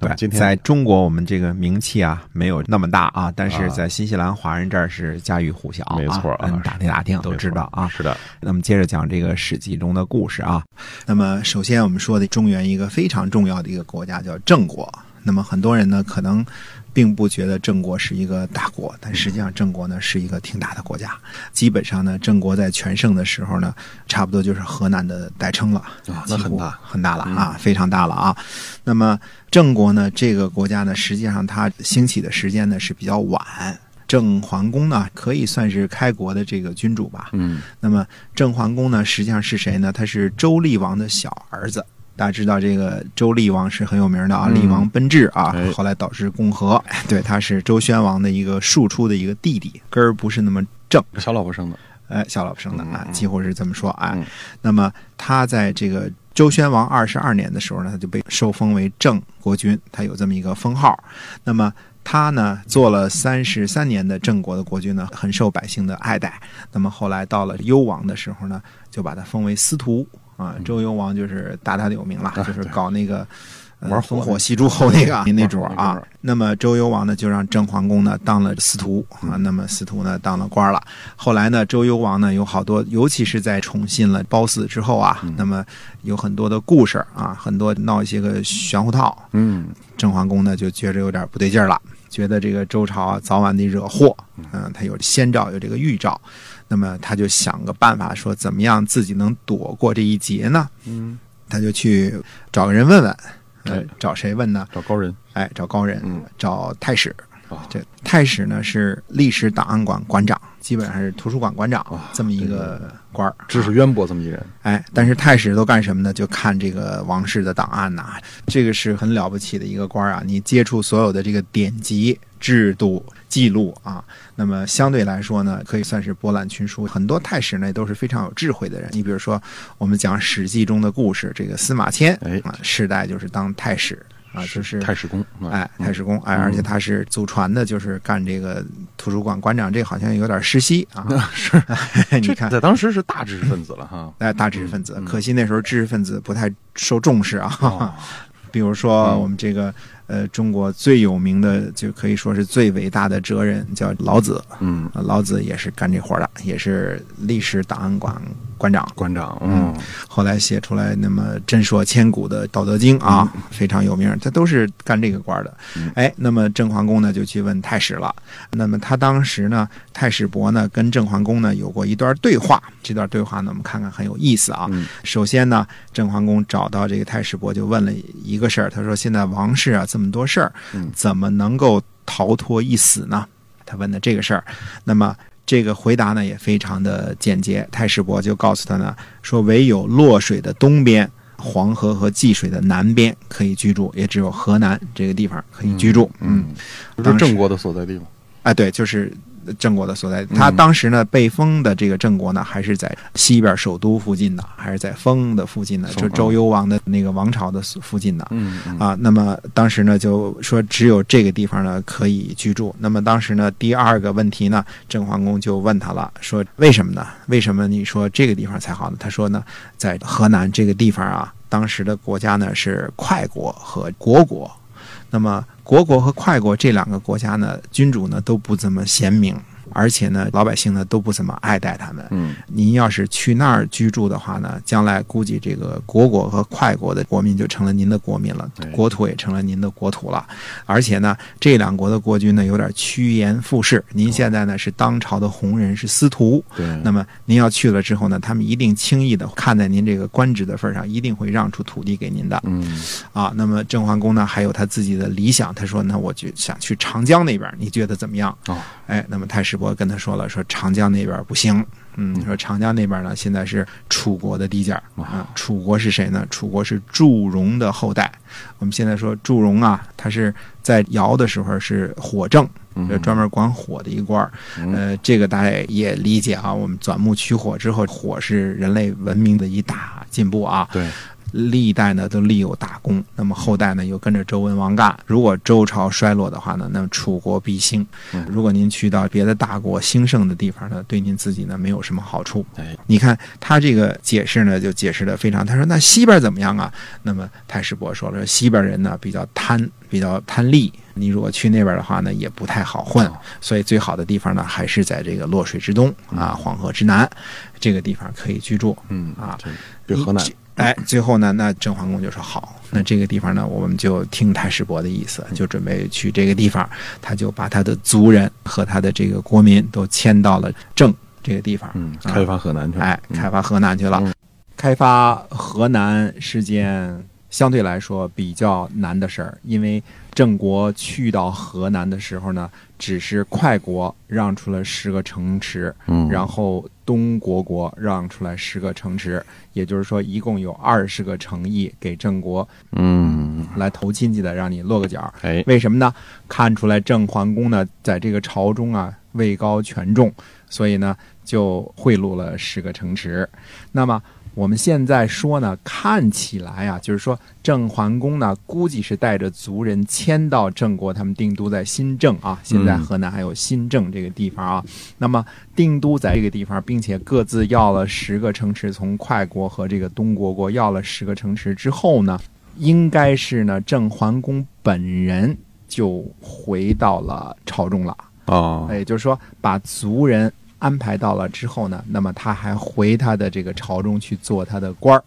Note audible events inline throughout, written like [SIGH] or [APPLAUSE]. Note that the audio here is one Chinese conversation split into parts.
对，今天在中国我们这个名气啊没有那么大啊，但是在新西兰华人这儿是家喻户晓啊，没错打听打听都知道啊。是的，那么接着讲这个《史记》中的故事啊。那么首先我们说的中原一个非常重要的一个国家叫郑国。那么很多人呢可能并不觉得郑国是一个大国，但实际上郑国呢是一个挺大的国家。基本上呢，郑国在全盛的时候呢，差不多就是河南的代称了啊那很大很大了啊，非常大了啊。那么郑国呢，这个国家呢，实际上它兴起的时间呢是比较晚。郑桓公呢，可以算是开国的这个君主吧。嗯，那么郑桓公呢，实际上是谁呢？他是周厉王的小儿子。大家知道这个周厉王是很有名的啊，嗯厉王奔至啊哎，后来导致共和。[LAUGHS] 对，他是周宣王的一个庶出的一个弟弟，根儿不是那么正。小老婆生的，哎，小老婆生的啊，嗯几乎是这么说啊。嗯那么他在这个周宣王二十二年的时候呢，他就被受封为郑国君，他有这么一个封号。那么他呢，做了三十三年的郑国的国君呢，很受百姓的爱戴。那么后来到了幽王的时候呢，就把他封为司徒啊。周幽王就是大大的有名了，啊就是搞那个。呃玩火烽火戏诸侯那个 [LAUGHS] 嗯那主儿啊那么周幽王呢，就让郑桓公呢当了司徒啊，那么司徒呢当了官了。后来呢，周幽王呢有好多，尤其是在宠信了褒姒之后啊，那么有很多的故事啊，很多闹一些个玄乎套。嗯，郑桓公呢就觉着有点不对劲儿了，觉得这个周朝啊早晚得惹祸，嗯，他有先兆，有这个预兆，那么他就想个办法，说怎么样自己能躲过这一劫呢？嗯，他就去找个人问问，呃哎，找谁问呢？找高人，哎，找高人，嗯。找太史。啊，这太史呢是历史档案馆馆长，基本上是图书馆馆长啊这么一个官儿。知识渊博这么一人，哎，但是太史都干什么呢？就看这个王室的档案呐、这个是很了不起的一个官儿啊！你接触所有的这个典籍、制度、记录啊，那么相对来说呢，可以算是博览群书。很多太史呢都是非常有智慧的人。你比如说，我们讲《史记》中的故事，这个司马迁哎啊，世代就是当太史啊，就是太史公，啊哎，太史公，哎，嗯而且他是祖传的，就是干这个图书馆馆长，这好像有点世袭啊。[LAUGHS] 是，[LAUGHS] 你看，在当时是大知识分子了哈。哎，大知识分子，嗯可惜那时候知识分子不太受重视啊。哦 [LAUGHS] 比如说嗯我们这个呃，中国最有名的，就可以说是最伟大的哲人，叫老子。嗯，啊老子也是干这活的，也是历史档案馆馆长。馆长，嗯，后来写出来那么震烁千古的《道德经》啊，非常有名，他都是干这个官的嗯。哎，那么郑桓公呢就去问太史了。那么他当时呢，太史伯呢跟郑桓公呢有过一段对话，这段对话呢我们看看很有意思啊。嗯首先呢，郑桓公找到这个太史伯就问了一个事儿，他说现在王室啊这么多事儿嗯，怎么能够逃脱一死呢？他问的这个事儿，那么。这个回答呢也非常的简洁，太史伯就告诉他呢，说唯有洛水的东边、黄河和济水的南边可以居住，也只有河南这个地方可以居住。嗯，就是郑国的所在地吗。哎，对，就是郑国的所在。他当时呢被封的这个郑国呢，还是在西边首都附近的，还是在封的附近的，就周幽王的那个王朝的附近的。嗯嗯啊，那么当时呢就说只有这个地方呢可以居住。那么当时呢第二个问题呢，郑桓公就问他了，说为什么呢？为什么你说这个地方才好呢？他说呢，在河南这个地方啊，当时的国家呢是快国和国国。那么国国和快国这两个国家呢，君主呢都不怎么贤明。而且呢，老百姓呢都不怎么爱戴他们。嗯您要是去那儿居住的话呢，将来估计这个国国和快国的国民就成了您的国民了哎，国土也成了您的国土了。而且呢，这两国的国君呢有点趋炎附势。您现在呢是当朝的红人，是司徒，对，那么您要去了之后呢，他们一定轻易的看在您这个官职的份上，一定会让出土地给您的嗯啊。那么郑桓公呢，还有他自己的理想，他说呢，我就想去长江那边，你觉得怎么样？哦，哎，那么太史伯跟他说了，说长江那边不行，嗯，说长江那边呢现在是楚国的地界儿啊。楚国是谁呢？楚国是祝融的后代。我们现在说祝融啊，他是在尧的时候是火正，就专门管火的一官儿。呃，这个大家也理解啊。我们钻木取火之后，火是人类文明的一大进步啊。对。历代呢都立有大功，那么后代呢又跟着周文王干。如果周朝衰落的话呢，那么楚国必兴。如果您去到别的大国兴盛的地方呢，对您自己呢没有什么好处。你看他这个解释呢，就解释的非常。他说那西边怎么样啊？那么太史伯说了，西边人呢比较贪，比较贪利。你如果去那边的话呢，也不太好混。所以最好的地方呢，还是在这个洛水之东啊，黄河之南，这个地方可以居住。嗯啊，这河南。哎，最后呢，那郑桓公就说好，那这个地方呢，我们就听太师伯的意思，就准备去这个地方。他就把他的族人和他的这个国民都迁到了郑这个地方，嗯，开发河南去了。哎，开发河南去了。开发河南是件相对来说比较难的事儿，因为郑国去到河南的时候呢。只是快国让出了十个城池，嗯，然后东国国让出来十个城池，也就是说一共有二十个城邑给郑国，嗯，来投亲戚的，让你落个脚。哎，为什么呢？看出来郑桓公呢，在这个朝中啊位高权重，所以呢就贿赂了十个城池。那么。我们现在说呢，看起来啊，就是说郑桓公呢，估计是带着族人迁到郑国，他们定都在新郑啊。现在河南还有新郑这个地方啊。那么定都在这个地方，并且各自要了十个城池，从快国和这个东国国要了十个城池之后呢，应该是呢，郑桓公本人就回到了朝中了啊。也就是说，把族人。安排到了之后呢，那么他还回他的这个朝中去做他的官儿，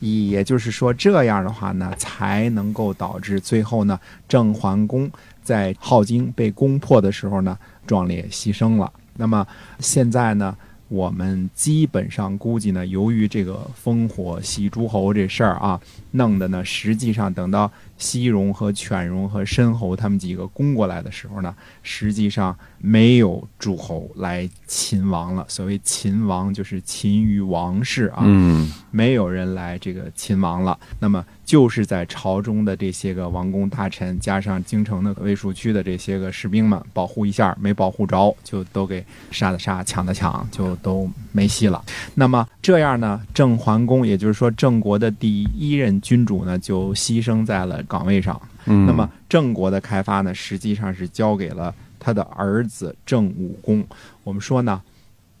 也就是说这样的话呢，才能够导致最后呢，郑桓公在镐京被攻破的时候呢，壮烈牺牲了。那么现在呢？我们基本上估计呢，由于这个烽火戏诸侯这事儿啊，弄的呢，实际上等到西戎和犬戎和申侯他们几个攻过来的时候呢，实际上没有诸侯来秦王了。所谓秦王，就是秦于王室啊，嗯，没有人来这个秦王了。那么。就是在朝中的这些个王公大臣，加上京城的卫戍区的这些个士兵们，保护一下，没保护着，就都给杀的杀，抢的抢，就都没戏了。那么这样呢，郑桓公，也就是说郑国的第一任君主呢，就牺牲在了岗位上。那么郑国的开发呢，实际上是交给了他的儿子郑武公。我们说呢，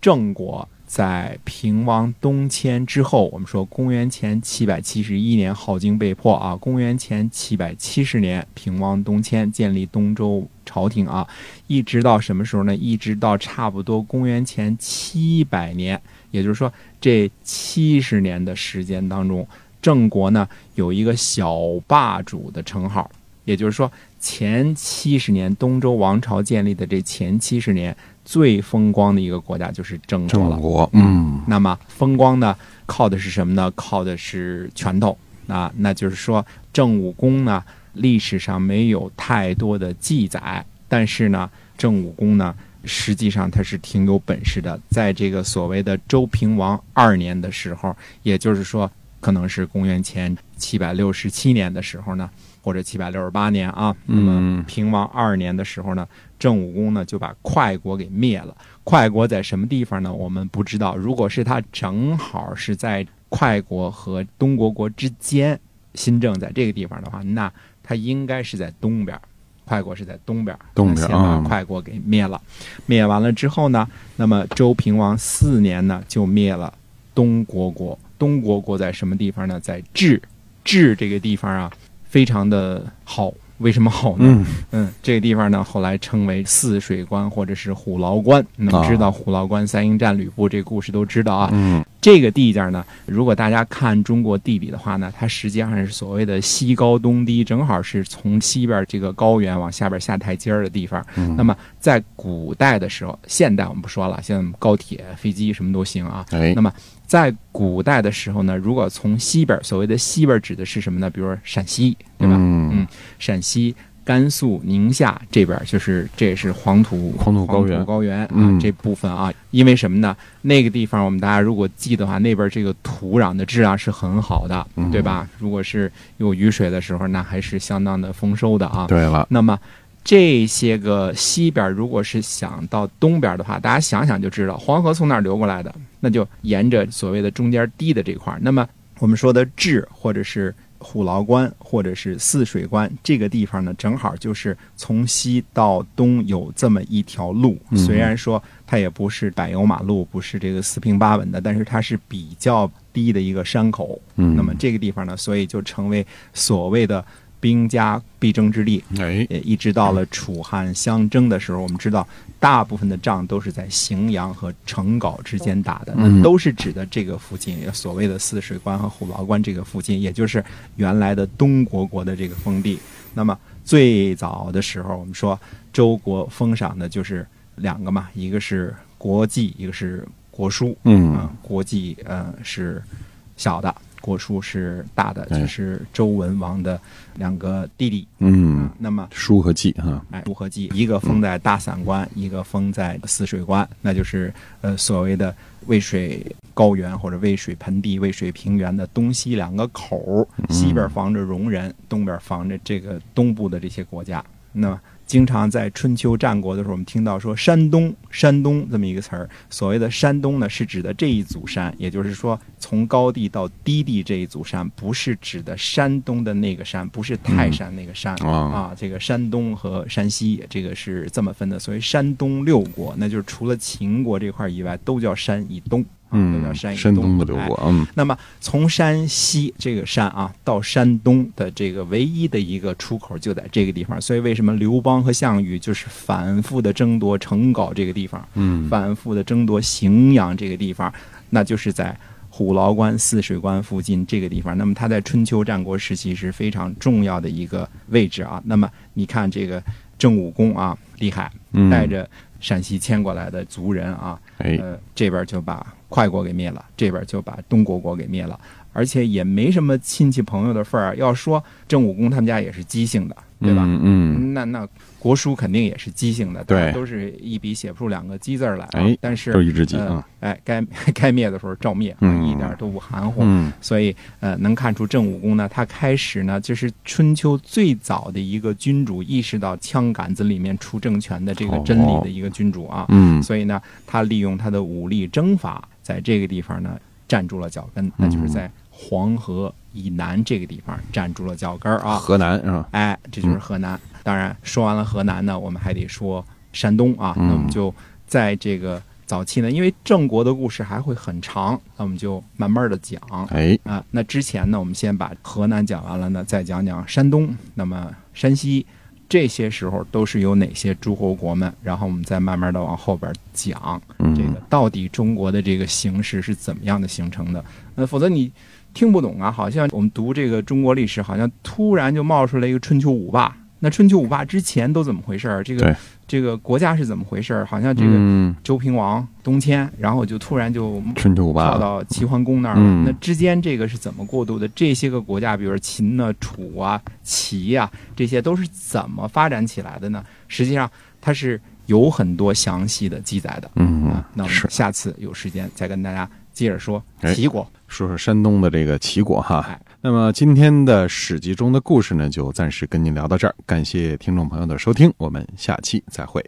郑国。在平王东迁之后，我们说公元前七百七十一年镐京被破啊，公元前七百七十年平王东迁建立东周朝廷啊，一直到什么时候呢？一直到差不多公元前七百年，也就是说这七十年的时间当中，郑国呢有一个小霸主的称号，也就是说前七十年东周王朝建立的这前七十年。最风光的一个国家就是郑国了。国，嗯，那么风光呢，靠的是什么呢？靠的是拳头。啊那就是说，郑武公呢，历史上没有太多的记载，但是呢，郑武公呢，实际上他是挺有本事的。在这个所谓的周平王二年的时候，也就是说，可能是公元前七百六十七年的时候呢，或者七百六十八年啊，那么平王二年的时候呢。郑武公呢就把快国给灭了。快国在什么地方呢？我们不知道。如果是他正好是在快国和东国国之间，新政在这个地方的话，那他应该是在东边。快国是在东边，东边先把快国给灭了。灭完了之后呢，那么周平王四年呢就灭了东国国。东国国在什么地方呢？在治。治这个地方啊，非常的好。为什么好呢？嗯，这个地方呢，后来称为泗水关或者是虎牢关。那么知道虎牢关三英战吕布这个故事都知道啊。嗯，这个地界呢，如果大家看中国地理的话呢，它实际上是所谓的西高东低，正好是从西边这个高原往下边下台阶儿的地方。那么在古代的时候，现代我们不说了，现在高铁、飞机什么都行啊。哎，那么。在古代的时候呢，如果从西边，所谓的西边指的是什么呢？比如说陕西，对吧？嗯，陕西、甘肃、宁夏这边，就是这也是黄土黄土高原高原啊、嗯这部分啊，因为什么呢？那个地方我们大家如果记的话，那边这个土壤的质量是很好的，嗯对吧？如果是有雨水的时候，那还是相当的丰收的啊。对了，那么这些个西边，如果是想到东边的话，大家想想就知道，黄河从哪儿流过来的？那就沿着所谓的中间低的这块儿。那么我们说的质或者是虎牢关或者是泗水关这个地方呢，正好就是从西到东有这么一条路。嗯虽然说它也不是柏油马路，不是这个四平八稳的，但是它是比较低的一个山口。嗯，那么这个地方呢，所以就成为所谓的兵家必争之地。哎，也一直到了楚汉相争的时候，我们知道大部分的仗都是在荥阳和成皋之间打的，嗯那都是指的这个附近，所谓的泗水关和虎牢关这个附近，也就是原来的东国国的这个封地。那么最早的时候，我们说周国封赏的就是两个嘛，一个是国际，一个是国书。嗯啊，国际呃是小的，国书是大的，哎就是周文王的两个弟弟。嗯，那么书和记哈，哎，如何记？一个封在大散关，一个封在泗水关，那就是呃所谓的渭水高原或者渭水盆地、渭水平原的东西两个口儿，西边防着戎人，东边防着这个东部的这些国家。那么经常在春秋战国的时候，我们听到说山东，山东这么一个词儿。所谓的山东呢，是指的这一组山，也就是说从高地到低地这一组山，不是指的山东的那个山，不是泰山那个山、啊啊。这个山东和山西，这个是这么分的。所谓山东六国，那就是除了秦国这块以外，都叫山以东，啊、都叫嗯，山以山东的六哎国，嗯那么从山西这个山啊到山东的这个唯一的一个出口就在这个地方，所以为什么刘邦和项羽就是反复的争夺成皋这个地方，嗯，反复的争夺荥阳这个地方，那就是在虎牢关、泗水关附近这个地方。那么它在春秋战国时期是非常重要的一个位置啊。那么你看这个郑武公啊，厉害，嗯带着陕西迁过来的族人啊，哎，呃，这边就把快国给灭了，这边就把东国国给灭了，而且也没什么亲戚朋友的份儿。要说郑武公他们家也是姬姓的，对吧？嗯嗯，那那国书肯定也是姬姓的，对都是一笔写不出两个姬字来啊。哎但是都一只鸡呃啊，哎，该 [LAUGHS] 该灭的时候照灭，一点都不含糊。嗯所以呃，能看出郑武公呢，他开始呢，就是春秋最早的一个君主意识到枪杆子里面出政权的这个真理的一个君主啊。嗯，所以呢，他利用他的武力征伐，在这个地方呢站住了脚跟，那就是在黄河以南这个地方站住了脚跟儿啊。河南是吧？哎，这就是河南。当然，说完了河南呢，我们还得说山东啊。嗯那我们就在这个早期呢，因为郑国的故事还会很长，那我们就慢慢的讲。哎，啊，那之前呢，我们先把河南讲完了呢，再讲讲山东，那么山西这些时候都是有哪些诸侯国们，然后我们再慢慢的往后边讲，嗯这个到底中国的这个形势是怎么样的形成的？那，否则你听不懂啊，好像我们读这个中国历史，好像突然就冒出来一个春秋五霸。那春秋五霸之前都怎么回事儿？这个这个国家是怎么回事儿？好像这个嗯周平王东迁，然后就突然就春秋五霸跳，到齐桓公那儿了。嗯那之间这个是怎么过渡的？这些个国家，比如说秦啊、楚啊、齐啊，这些都是怎么发展起来的呢？实际上，它是有很多详细的记载的。嗯啊，，那我们下次有时间再跟大家接着说哎齐国。说说山东的这个齐国哈哎。那么今天的史记中的故事呢，就暂时跟您聊到这儿，感谢听众朋友的收听，我们下期再会。